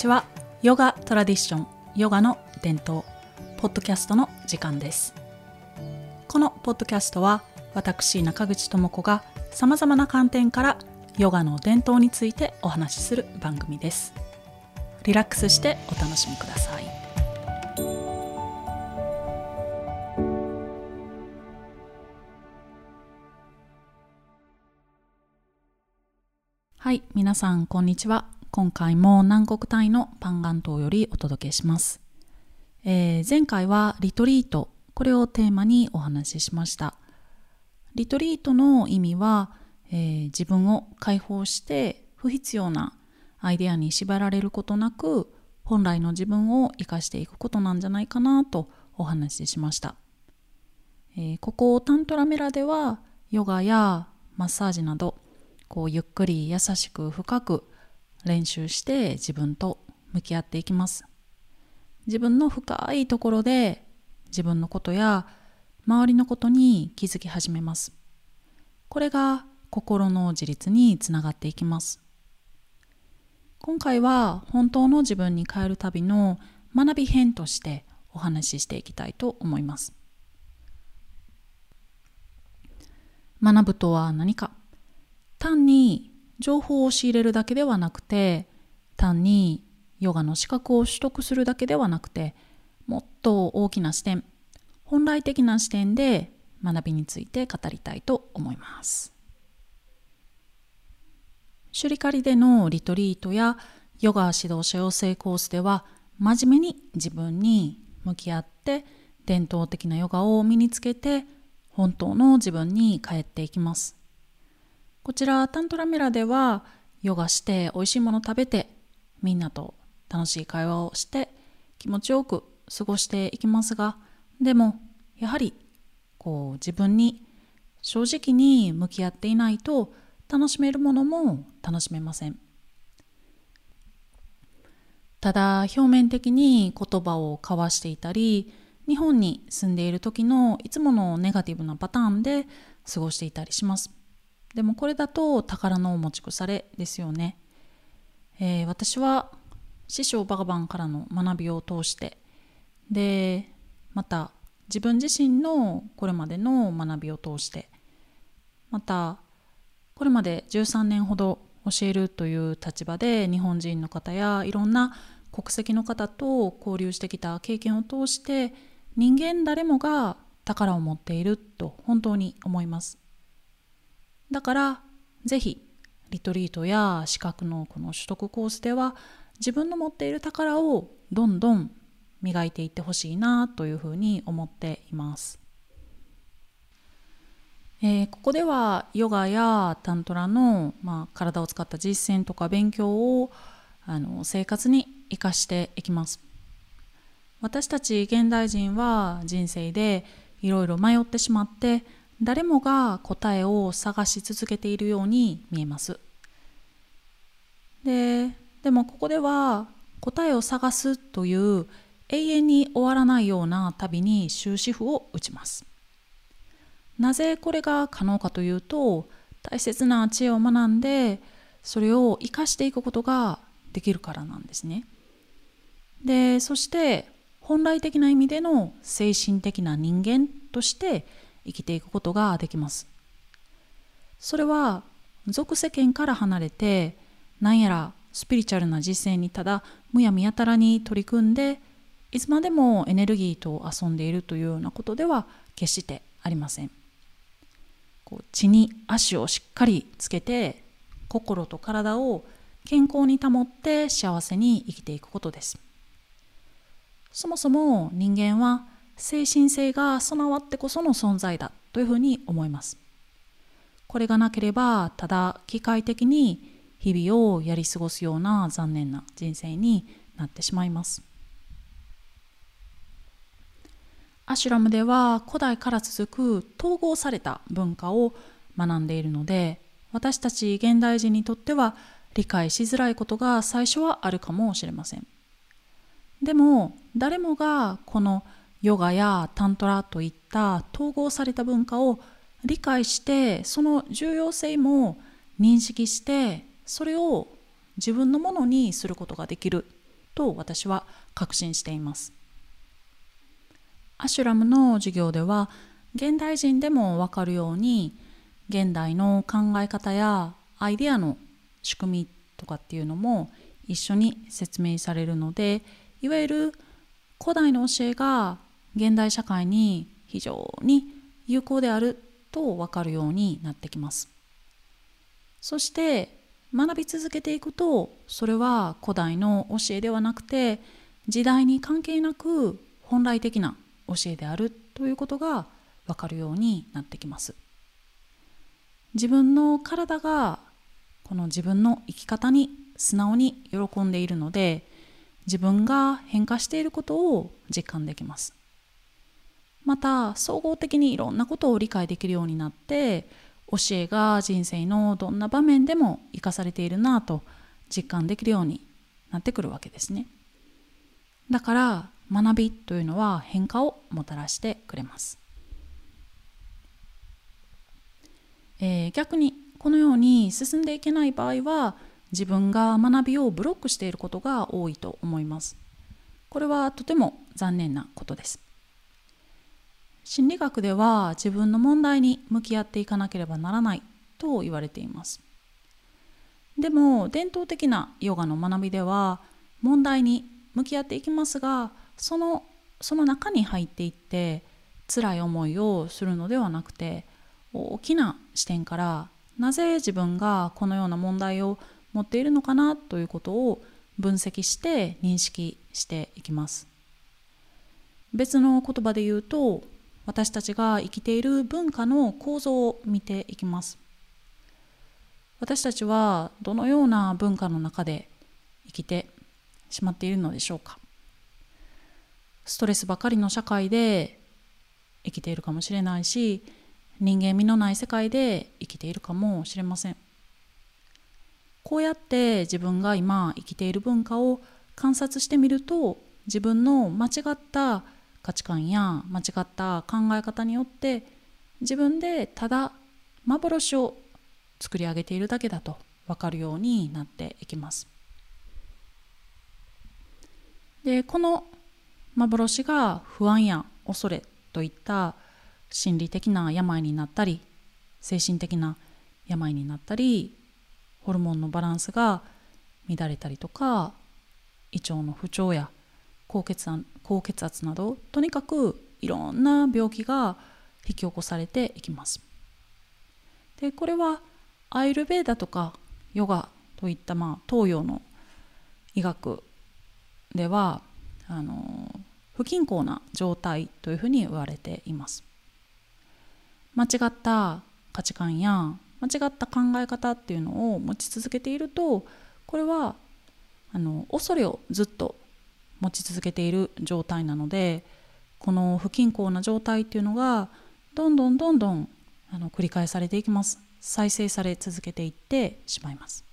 ちは。ヨガトラディションヨガの伝統ポッドキャストの時間です。このポッドキャストは私中口智子がさまざまな観点からヨガの伝統についてお話しする番組です。リラックスしてお楽しみください。はい皆さんこんにちは。今回も南国タイのパンガン島よりお届けします、えー、前回はリトリート。これをテーマにお話ししました。リトリートの意味は、えー、自分を解放して不必要なアイデアに縛られることなく本来の自分を生かしていくことなんじゃないかなとお話ししました、えー、ここタントラメラではヨガやマッサージなどこうゆっくり優しく深く練習して自分と向き合っていきます。自分の深いところで自分のことや周りのことに気づき始めます。これが心の自立につながっていきます。今回は本当の自分に変える旅の学び編としてお話ししていきたいと思います。学ぶとは何か？単に情報を仕入れるだけではなくて単にヨガの資格を取得するだけではなくてもっと大きな視点本来的な視点で学びについて語りたいと思います。シュリカリでのリトリートやヨガ指導者養成コースでは真面目に自分に向き合って伝統的なヨガを身につけて本当の自分に帰っていきます。こちらタントラメラではヨガして美味しいもの食べてみんなと楽しい会話をして気持ちよく過ごしていきますがでもやはりこう自分に正直に向き合っていないと楽しめるものも楽しめません。ただ表面的に言葉を交わしていたり日本に住んでいる時のいつものネガティブなパターンで過ごしていたりします。でもこれだと宝の持ち腐れですよね、えー、私は師匠バガバンからの学びを通して。でまた自分自身のこれまでの学びを通して。またこれまで13年ほど教えるという立場で日本人の方やいろんな国籍の方と交流してきた経験を通して人間誰もが宝を持っていると本当に思います。だからぜひリトリートや資格のこの取得コースでは自分の持っている宝をどんどん磨いていってほしいなというふうに思っています。えー、ここではヨガやタントラの、まあ、体を使った実践とか勉強をあの生活に生かしていきます。私たち現代人は人生でいろいろ迷ってしまって誰もが答えを探し続けているように見えます。ででもここでは答えを探すという永遠に終わらないような旅に終止符を打ちます。なぜこれが可能かというと大切な知恵を学んでそれを生かしていくことができるからなんですね。でそして本来的な意味での精神的な人間として生きていくことができます。それは俗世間から離れて何やらスピリチュアルな実践にただむやみやたらに取り組んでいつまでもエネルギーと遊んでいるというようなことでは決してありません。こう地に足をしっかりつけて心と体を健康に保って幸せに生きていくことです。そもそも人間は精神性が備わってこその存在だというふうに思います。これがなければただ機械的に日々をやり過ごすような残念な人生になってしまいます。アシュラムでは古代から続く統合された文化を学んでいるので私たち現代人にとっては理解しづらいことが最初はあるかもしれません。でも誰もがこのヨガやタントラといった統合された文化を理解してその重要性も認識してそれを自分のものにすることができると私は確信しています。アシュラムの授業では現代人でも分かるように現代の考え方やアイデアの仕組みとかっていうのも一緒に説明されるのでいわゆる古代の教えが現代社会に非常に有効であると分かるようになってきます。そして学び続けていくとそれは古代の教えではなくて時代に関係なく本来的な教えであるということが分かるようになってきます。自分の体がこの自分の生き方に素直に喜んでいるので自分が変化していることを実感できます。また総合的にいろんなことを理解できるようになって教えが人生のどんな場面でも生かされているなと実感できるようになってくるわけですね。だから学びというのは変化をもたらしてくれます、えー、逆にこのように進んでいけない場合は自分が学びをブロックしていることが多いと思います。これはとても残念なことです。心理学では自分の問題に向き合っていかなければならないと言われています。でも伝統的なヨガの学びでは問題に向き合っていきますがそのその中に入っていって辛い思いをするのではなくて大きな視点からなぜ自分がこのような問題を持っているのかなということを分析して認識していきます。別の言葉で言うと私たちが生きている文化の構造を見ていきます。私たちはどのような文化の中で生きてしまっているのでしょうか。ストレスばかりの社会で生きているかもしれないし人間味のない世界で生きているかもしれません。こうやって自分が今生きている文化を観察してみると自分の間違った価値観や間違った考え方によって自分でただ幻を作り上げているだけだと分かるようになっていきます。でこの幻が不安や恐れといった心理的な病になったり精神的な病になったりホルモンのバランスが乱れたりとか胃腸の不調や高血高血圧などとにかくいろんな病気が引き起こされていきます。でこれはアイルベーダとかヨガといったまあ東洋の医学ではあの不均衡な状態というふうに言われています。間違った価値観や間違った考え方っていうのを持ち続けているとこれはあの恐れをずっと持ち続けている状態なのでこの不均衡な状態っていうのがどんどんどんどんあの繰り返されていきます。再生され続けていってしまいます。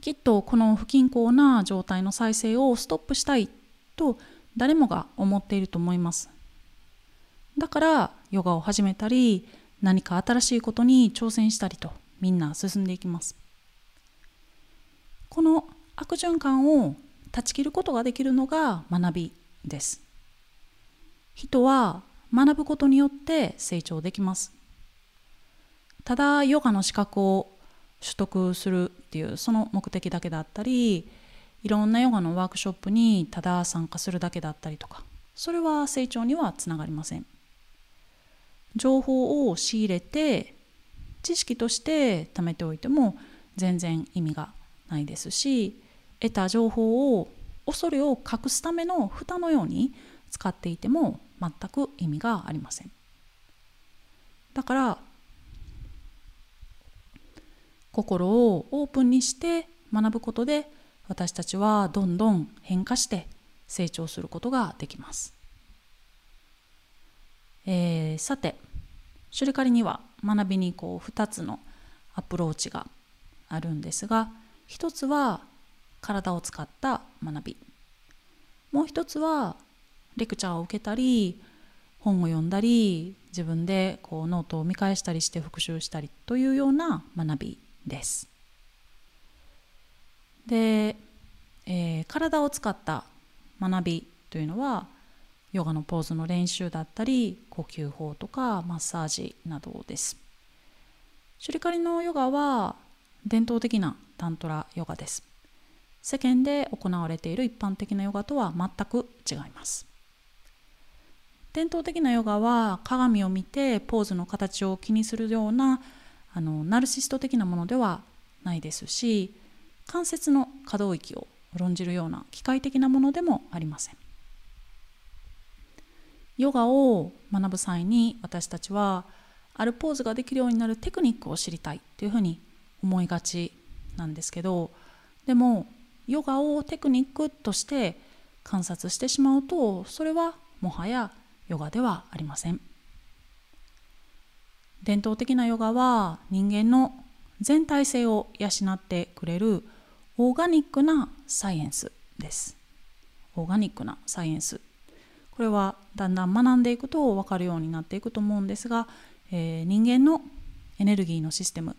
きっとこの不均衡な状態の再生をストップしたいと誰もが思っていると思います。だからヨガを始めたり何か新しいことに挑戦したりとみんな進んでいきます。この悪循環を断ち切ることができるのが学びです。人は学ぶことによって成長できます。ただヨガの資格を取得するっていうその目的だけだったりいろんなヨガのワークショップにただ参加するだけだったりとかそれは成長にはつながりません。情報を仕入れて知識として貯めておいても全然意味がないですし得た情報を恐れを隠すための蓋のように使っていても全く意味がありません。だから心をオープンにして学ぶことで私たちはどんどん変化して成長することができます、えー、さてシュリカリには学びにこう2つのアプローチがあるんですが一つは体を使った学び。もう一つはレクチャーを受けたり本を読んだり自分でこうノートを見返したりして復習したりというような学びです。で、えー、体を使った学びというのはヨガのポーズの練習だったり呼吸法とかマッサージなどです。シュリカリのヨガは伝統的なタントラヨガです。世間で行われている一般的なヨガとは全く違います。伝統的なヨガは鏡を見てポーズの形を気にするようなあのナルシスト的なものではないですし関節の可動域を論じるような機械的なものでもありません。ヨガを学ぶ際に私たちはあるポーズができるようになるテクニックを知りたいというふうに思いがちなんですけどでもヨガをテクニックとして観察してしまうとそれはもはやヨガではありません。伝統的なヨガは人間の全体性を養ってくれるオーガニックなサイエンスです。オーガニックなサイエンス。これはだんだん学んでいくと分かるようになっていくと思うんですが、えー、人間のエネルギーのシステム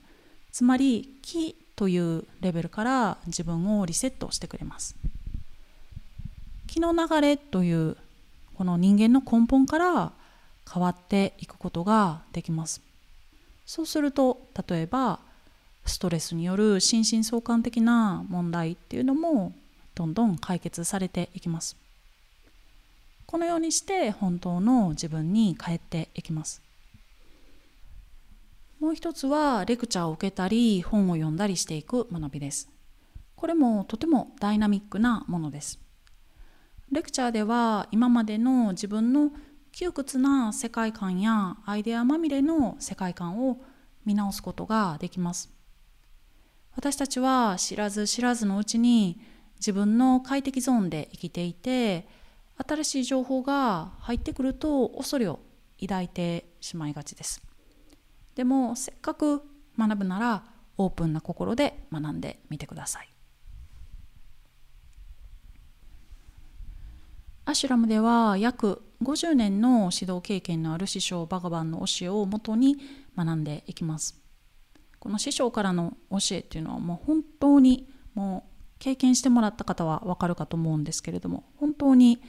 つまり気というレベルから自分をリセットしてくれます。気の流れというこの人間の根本から変わっていくことができます。そうすると例えばストレスによる心身相関的な問題っていうのもどんどん解決されていきます。このようにして本当の自分に帰っていきます。もう一つはレクチャーを受けたり本を読んだりしていく学びです。これもとてもダイナミックなものです。レクチャーでは今までの自分の窮屈な世界観やアイデアまみれの世界観を見直すことができます。私たちは知らず知らずのうちに自分の快適ゾーンで生きていて新しい情報が入ってくると恐れを抱いてしまいがちです。でもせっかく学ぶならオープンな心で学んでみてください。アシュラムでは約50年の指導経験のある師匠バガバンの教えをもとに学んでいきます。この師匠からの教えっていうのはもう本当にもう経験してもらった方はわかるかと思うんですけれども本当に、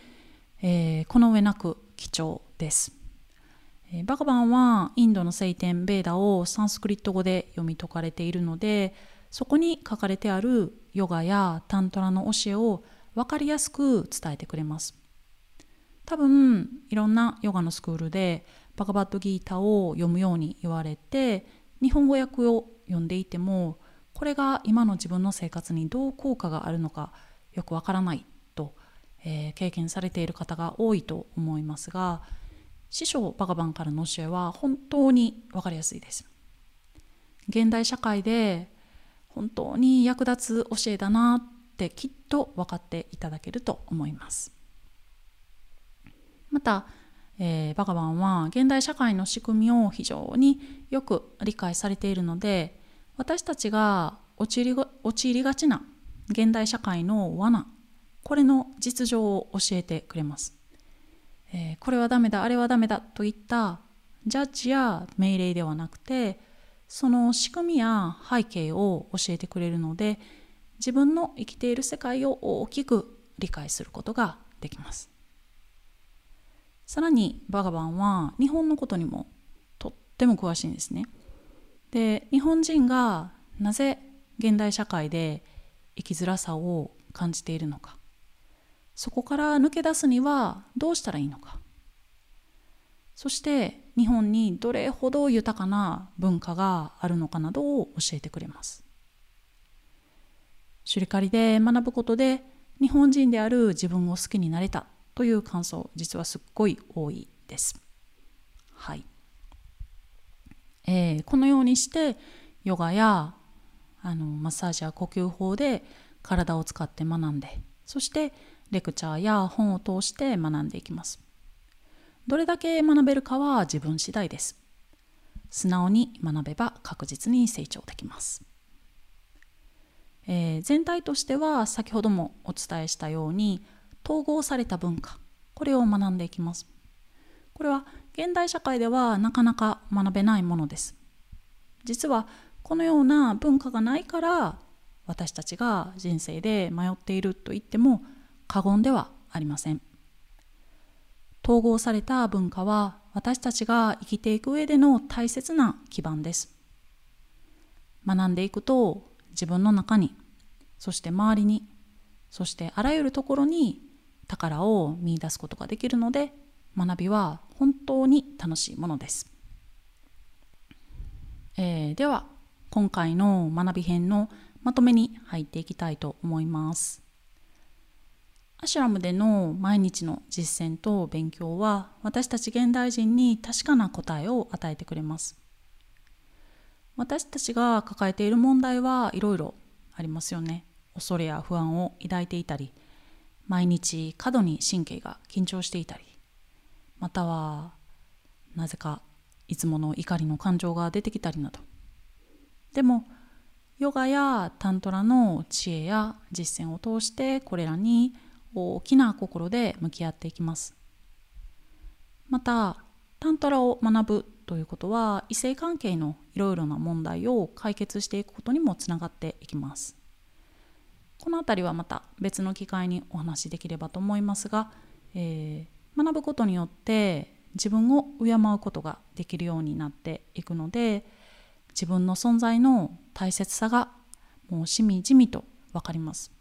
えー、この上なく貴重です、え、バガバンはインドの聖典ベーダをサンスクリット語で読み解かれているのでそこに書かれてあるヨガやタントラの教えを分かりやすく伝えてくれます。多分いろんなヨガのスクールでバカバットギータを読むように言われて日本語訳を読んでいてもこれが今の自分の生活にどう効果があるのかよくわからないと、えー、経験されている方が多いと思いますが師匠バカバンからの教えは本当に分かりやすいです。現代社会で本当に役立つ教えだなってきっと分かっていただけると思います。また、えー、バガバンは現代社会の仕組みを非常によく理解されているので私たちが陥り陥りがちな現代社会の罠これの実情を教えてくれます、えー、これはダメだあれはダメだといったジャッジや命令ではなくてその仕組みや背景を教えてくれるので自分の生きている世界を大きく理解することができますさらにバガバンは日本のことにもとっても詳しいんですね。で日本人がなぜ現代社会で生きづらさを感じているのかそこから抜け出すにはどうしたらいいのかそして日本にどれほど豊かな文化があるのかなどを教えてくれます。シュリカリで学ぶことで日本人である自分を好きになれたという感想実はすっごい多いです。はい、えー、このようにしてヨガやあのマッサージや呼吸法で体を使って学んでそしてレクチャーや本を通して学んでいきます。どれだけ学べるかは自分次第です。素直に学べば確実に成長できます。えー、全体としては先ほどもお伝えしたように統合された文化これを学んでいきますこれは現代社会ではなかなか学べないものです実はこのような文化がないから私たちが人生で迷っていると言っても過言ではありません。統合された文化は私たちが生きていく上での大切な基盤です。学んでいくと自分の中にそして周りにそしてあらゆるところに宝を見いだすことができるので学びは本当に楽しいものです、えー、では今回の学び編のまとめに入っていきたいと思います。アシュラムでの毎日の実践と勉強は私たち現代人に確かな答えを与えてくれます。私たちが抱えている問題はいろいろありますよね。恐れや不安を抱いていたり毎日過度に神経が緊張していたりまたはなぜかいつもの怒りの感情が出てきたりなど。でもヨガやタントラの知恵や実践を通してこれらに大きな心で向き合っていきます。またタントラを学ぶということは異性関係のいろいろな問題を解決していくことにもつながっていきます。この辺りはまた別の機会にお話しできればと思いますが、えー、学ぶことによって自分を敬うことができるようになっていくので自分の存在の大切さがもうしみじみと分かります。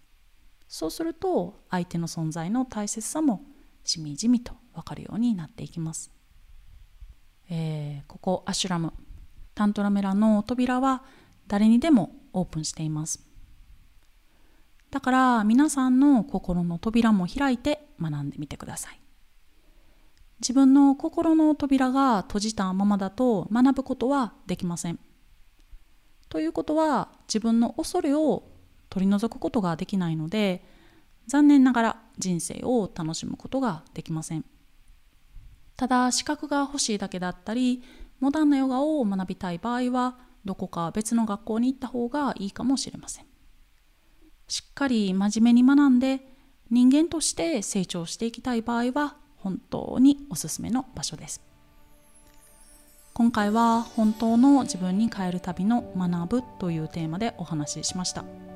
そうすると相手の存在の大切さもしみじみと分かるようになっていきます、えー、ここアシュラム。タントラメラの扉は誰にでもオープンしています。だから皆さんの心の扉も開いて学んでみてください。自分の心の扉が閉じたままだと学ぶことはできません。ということは自分の恐れを取り除くことができないので残念ながら人生を楽しむことができません。ただ資格が欲しいだけだったりモダンなヨガを学びたい場合はどこか別の学校に行った方がいいかもしれません。しっかり真面目に学んで人間として成長していきたい場合は本当におすすめの場所です。今回は本当の自分に変える旅の学ぶというテーマでお話ししました。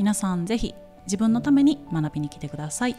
皆さんぜひ自分のために学びに来てください。